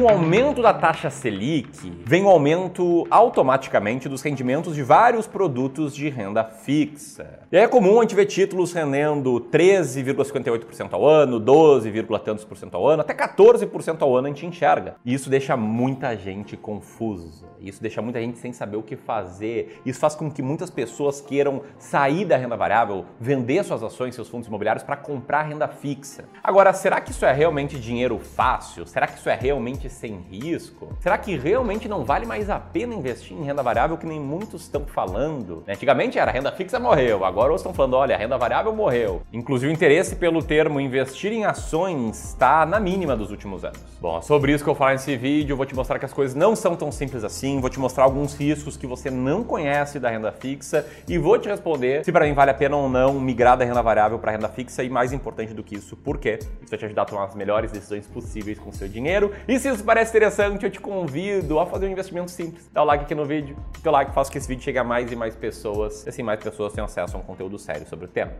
Com o aumento da taxa Selic, vem o aumento automaticamente dos rendimentos de vários produtos de renda fixa. E é comum a gente ver títulos rendendo 13,58% ao ano, 12, tantos por cento ao ano, até 14% ao ano a gente enxerga. E isso deixa muita gente confusa. Isso deixa muita gente sem saber o que fazer. Isso faz com que muitas pessoas queiram sair da renda variável, vender suas ações, seus fundos imobiliários para comprar renda fixa. Agora, será que isso é realmente dinheiro fácil? Será que isso é realmente sem risco? Será que realmente não vale mais a pena investir em renda variável que nem muitos estão falando? Antigamente era renda fixa morreu, agora estão falando, olha, renda variável morreu. Inclusive o interesse pelo termo investir em ações está na mínima dos últimos anos. Bom, sobre isso que eu falar nesse vídeo, vou te mostrar que as coisas não são tão simples assim, vou te mostrar alguns riscos que você não conhece da renda fixa e vou te responder se para mim vale a pena ou não migrar da renda variável para renda fixa e mais importante do que isso, por quê? Isso vai te ajudar a tomar as melhores decisões possíveis com seu dinheiro. E se isso parece interessante, eu te convido a fazer um investimento simples. Dá o like aqui no vídeo, teu like faz que esse vídeo chegue a mais e mais pessoas, e assim mais pessoas tenham acesso a um conteúdo sério sobre o tema.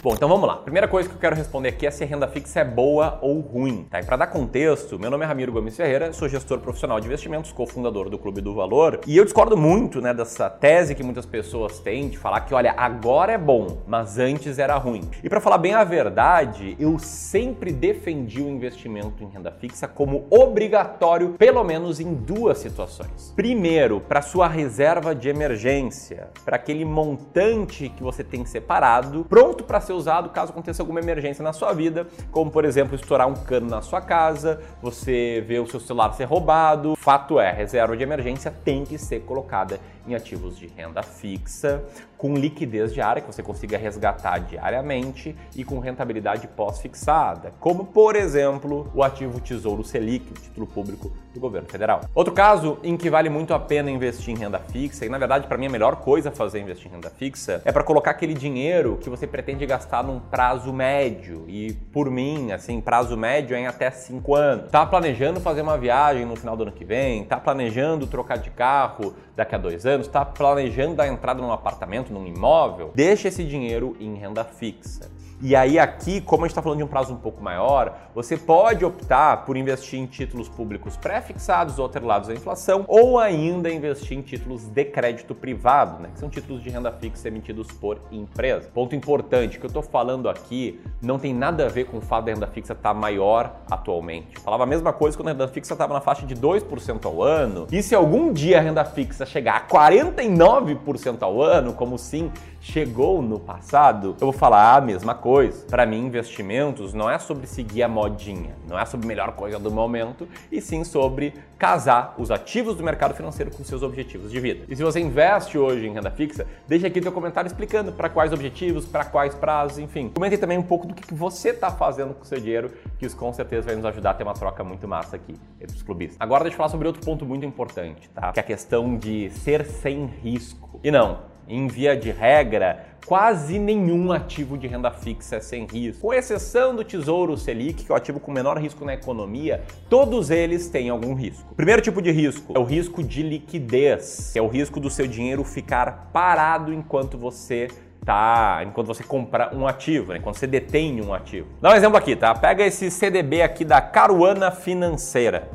Bom, então vamos lá. Primeira coisa que eu quero responder aqui é se a renda fixa é boa ou ruim. Tá? E para dar contexto, meu nome é Ramiro Gomes Ferreira, sou gestor profissional de investimentos, cofundador do Clube do Valor, e eu discordo muito né, dessa tese que muitas pessoas têm de falar que, olha, agora é bom, mas antes era ruim. E para falar bem a verdade, eu sempre defendi o investimento em renda fixa como obrigatório, pelo menos em duas situações. Primeiro, para sua reserva de emergência, para aquele montante que você tem separado, pronto para ser usado caso aconteça alguma emergência na sua vida, como por exemplo estourar um cano na sua casa, você ver o seu celular ser roubado. Fato é, reserva de emergência tem que ser colocada em ativos de renda fixa, com liquidez diária, que você consiga resgatar diariamente e com rentabilidade pós-fixada, como por exemplo o ativo Tesouro Selic, o título público do governo federal. Outro caso em que vale muito a pena investir em renda fixa, e na verdade para mim a melhor coisa a fazer investir em renda fixa, é para colocar aquele dinheiro que você pretende gastar num prazo médio. E por mim, assim, prazo médio é em até 5 anos. Tá planejando fazer uma viagem no final do ano que vem, tá planejando trocar de carro daqui a dois anos, tá planejando dar entrada num apartamento, num imóvel, deixa esse dinheiro em renda fixa. E aí aqui, como a gente está falando de um prazo um pouco maior, você pode optar por investir em títulos públicos pré-fixados ou atrelados à inflação, ou ainda investir em títulos de crédito privado, né, que são títulos de renda fixa emitidos por empresa. Ponto importante, que eu estou falando aqui não tem nada a ver com o fato da renda fixa estar tá maior atualmente. Eu falava a mesma coisa quando a renda fixa estava na faixa de 2% ao ano, e se algum dia a renda fixa chegar a 49% ao ano, como sim chegou no passado, eu vou falar a mesma coisa. Para mim, investimentos não é sobre seguir a modinha, não é sobre a melhor coisa do momento, e sim sobre casar os ativos do mercado financeiro com seus objetivos de vida. E se você investe hoje em renda fixa, deixa aqui teu comentário explicando para quais objetivos, para quais prazos, enfim. Comente também um pouco do que você está fazendo com o seu dinheiro, que isso com certeza vai nos ajudar a ter uma troca muito massa aqui entre os clubistas. Agora deixa eu falar sobre outro ponto muito importante, tá? Que é a questão de ser sem risco. E não, em via de regra, quase nenhum ativo de renda fixa é sem risco. Com exceção do Tesouro Selic, que é o ativo com menor risco na economia, todos eles têm algum risco. Primeiro tipo de risco é o risco de liquidez, que é o risco do seu dinheiro ficar parado enquanto você tá, enquanto você compra um ativo, né? Enquanto você detém um ativo. Dá um exemplo aqui, tá? Pega esse CDB aqui da Caruana Financeira,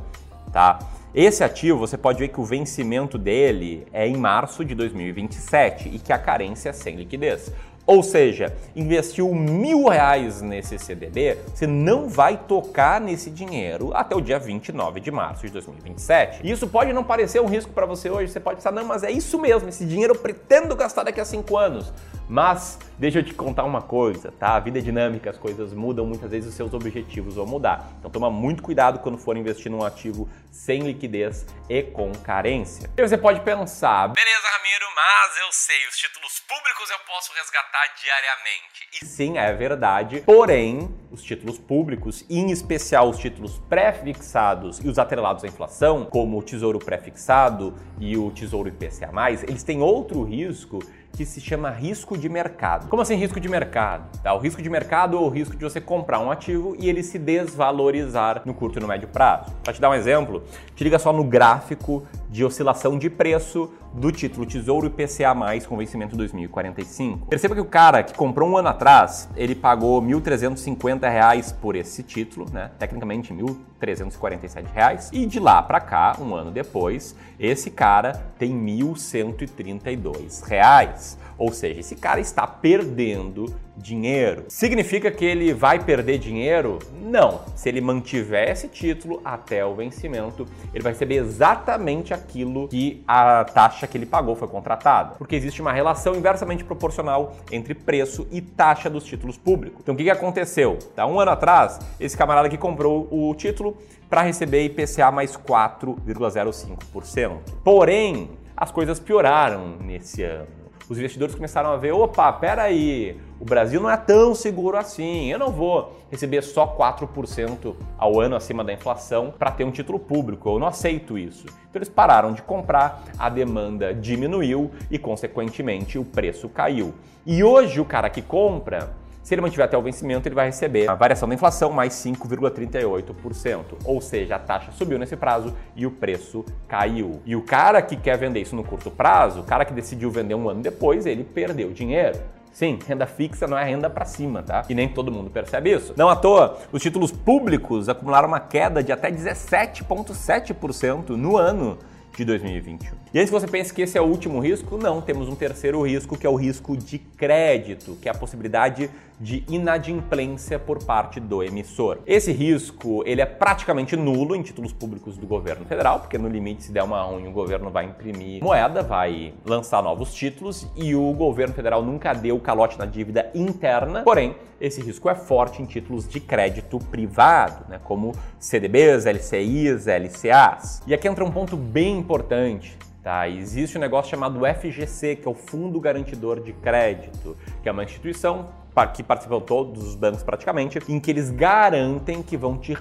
tá? Esse ativo, você pode ver que o vencimento dele é em março de 2027 e que a carência é sem liquidez. Ou seja, investiu mil reais nesse CDB, você não vai tocar nesse dinheiro até o dia 29 de março de 2027. E isso pode não parecer um risco para você hoje, você pode pensar, não, mas é isso mesmo, esse dinheiro eu pretendo gastar daqui a cinco anos. Mas deixa eu te contar uma coisa, tá? A vida é dinâmica, as coisas mudam, muitas vezes os seus objetivos vão mudar. Então toma muito cuidado quando for investir num ativo sem liquidez e com carência. E você pode pensar, beleza, Ramiro, mas eu sei, os títulos públicos eu posso resgatar diariamente. E sim, é verdade. Porém, os títulos públicos, em especial os títulos pré-fixados e os atrelados à inflação, como o Tesouro Pré-fixado e o Tesouro IPCA+, eles têm outro risco que se chama risco de mercado. Como assim risco de mercado? Tá? O risco de mercado é o risco de você comprar um ativo e ele se desvalorizar no curto e no médio prazo. Para te dar um exemplo, te liga só no gráfico de oscilação de preço do título Tesouro IPCA+, com vencimento 2045. Perceba que o cara que comprou um ano atrás, ele pagou R$ 1.350 por esse título, né? Tecnicamente R$ 1.347, e de lá para cá, um ano depois, esse cara tem R$ 1.132. Ou seja, esse cara está perdendo dinheiro. Significa que ele vai perder dinheiro? Não. Se ele mantiver esse título até o vencimento, ele vai receber exatamente aquilo que a taxa que ele pagou foi contratada. Porque existe uma relação inversamente proporcional entre preço e taxa dos títulos públicos. Então o que aconteceu? Tá, um ano atrás, esse camarada que comprou o título para receber IPCA mais 4,05%. Porém, as coisas pioraram nesse ano os investidores começaram a ver, opa, peraí, o Brasil não é tão seguro assim, eu não vou receber só 4% ao ano acima da inflação para ter um título público, eu não aceito isso. Então eles pararam de comprar, a demanda diminuiu e, consequentemente, o preço caiu. E hoje o cara que compra se ele mantiver até o vencimento, ele vai receber a variação da inflação mais 5,38%. Ou seja, a taxa subiu nesse prazo e o preço caiu. E o cara que quer vender isso no curto prazo, o cara que decidiu vender um ano depois, ele perdeu dinheiro. Sim, renda fixa não é renda para cima, tá? E nem todo mundo percebe isso. Não à toa, os títulos públicos acumularam uma queda de até 17,7% no ano de 2021. E antes que você pense que esse é o último risco, não, temos um terceiro risco que é o risco de crédito, que é a possibilidade de inadimplência por parte do emissor. Esse risco, ele é praticamente nulo em títulos públicos do governo federal, porque no limite se der uma ruim, o governo vai imprimir moeda, vai lançar novos títulos e o governo federal nunca deu calote na dívida interna. Porém, esse risco é forte em títulos de crédito privado, né, como CDBs, LCIs, LCAs. E aqui entra um ponto bem importante. Tá, existe um negócio chamado FGC, que é o Fundo Garantidor de Crédito, que é uma instituição que participam todos os bancos praticamente, em que eles garantem que vão te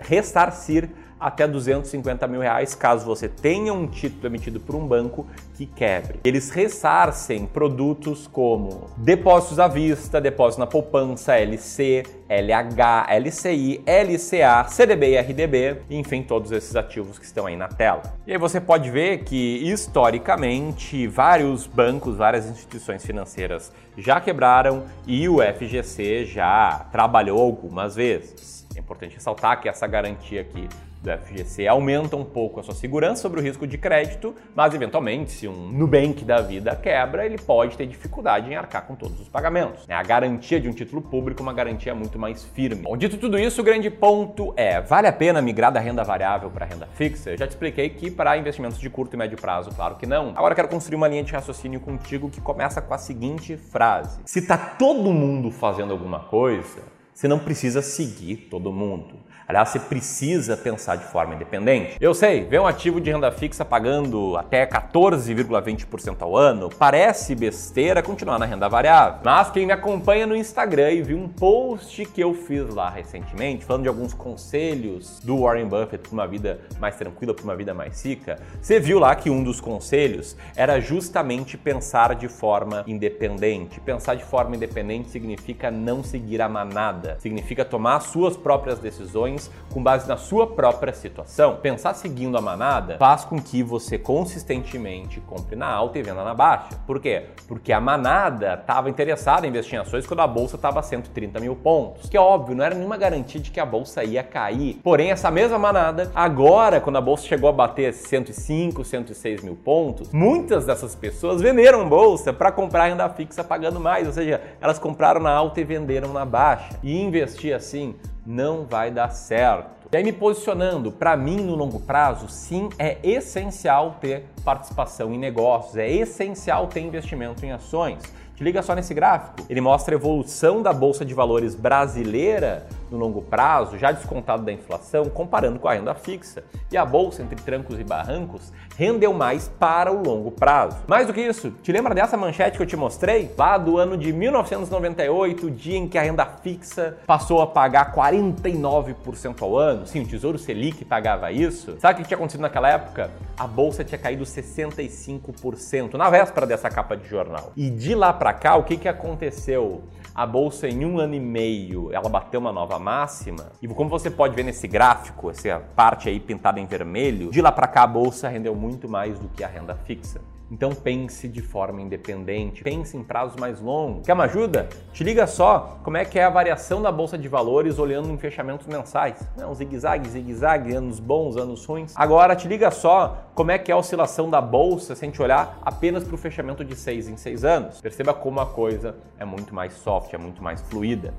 ressarcir até 250 mil reais caso você tenha um título emitido por um banco que quebre. Eles ressarcem produtos como depósitos à vista, depósito na poupança, LC, LH, LCI, LCA, CDB e RDB, enfim, todos esses ativos que estão aí na tela. E aí você pode ver que historicamente vários bancos, várias instituições financeiras já quebraram e o FGC já trabalhou algumas vezes. É importante ressaltar que essa garantia aqui do FGC aumenta um pouco a sua segurança sobre o risco de crédito, mas eventualmente, se um Nubank da vida quebra, ele pode ter dificuldade em arcar com todos os pagamentos. A garantia de um título público é uma garantia muito mais firme. Bom, dito tudo isso, o grande ponto é: vale a pena migrar da renda variável para renda fixa? Eu já te expliquei que para investimentos de curto e médio prazo, claro que não. Agora quero construir uma linha de raciocínio contigo que começa com a seguinte frase: Se tá todo mundo fazendo alguma coisa, você não precisa seguir todo mundo. Aliás, você precisa pensar de forma independente. Eu sei, ver um ativo de renda fixa pagando até 14,20% ao ano parece besteira continuar na renda variável. Mas quem me acompanha no Instagram e viu um post que eu fiz lá recentemente, falando de alguns conselhos do Warren Buffett para uma vida mais tranquila, para uma vida mais rica, você viu lá que um dos conselhos era justamente pensar de forma independente. Pensar de forma independente significa não seguir a manada, significa tomar suas próprias decisões com base na sua própria situação. Pensar seguindo a manada faz com que você consistentemente compre na alta e venda na baixa. Por quê? Porque a manada estava interessada em investir em ações quando a bolsa estava a 130 mil pontos. Que é óbvio, não era nenhuma garantia de que a bolsa ia cair. Porém, essa mesma manada, agora, quando a bolsa chegou a bater 105, 106 mil pontos, muitas dessas pessoas venderam bolsa para comprar renda fixa pagando mais. Ou seja, elas compraram na alta e venderam na baixa. E investir assim não vai dar certo. E aí me posicionando, para mim no longo prazo, sim, é essencial ter participação em negócios, é essencial ter investimento em ações. Te liga só nesse gráfico. Ele mostra a evolução da bolsa de valores brasileira no longo prazo, já descontado da inflação, comparando com a renda fixa. E a bolsa, entre trancos e barrancos, rendeu mais para o longo prazo. Mais do que isso, te lembra dessa manchete que eu te mostrei? Lá do ano de 1998, o dia em que a renda fixa passou a pagar 49% ao ano. Sim, o Tesouro Selic pagava isso. Sabe o que tinha acontecido naquela época? A bolsa tinha caído 65% na véspera dessa capa de jornal. E de lá para cá, o que, que aconteceu? A bolsa em um ano e meio, ela bateu uma nova máxima, e como você pode ver nesse gráfico, essa parte aí pintada em vermelho, de lá para cá a bolsa rendeu muito mais do que a renda fixa. Então pense de forma independente, pense em prazos mais longos. Quer uma ajuda? Te liga só como é que é a variação da bolsa de valores olhando em fechamentos mensais. Não, zigue-zague, zigue-zague, anos bons, anos ruins. Agora te liga só como é que é a oscilação da bolsa se a gente olhar apenas para o fechamento de seis em seis anos. Perceba como a coisa é muito mais soft, é muito mais fluida.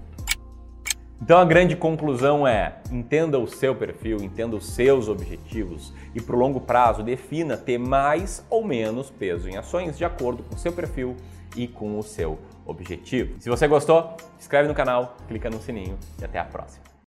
Então a grande conclusão é: entenda o seu perfil, entenda os seus objetivos e para o longo prazo defina ter mais ou menos peso em ações de acordo com o seu perfil e com o seu objetivo. Se você gostou, se inscreve no canal, clica no sininho e até a próxima.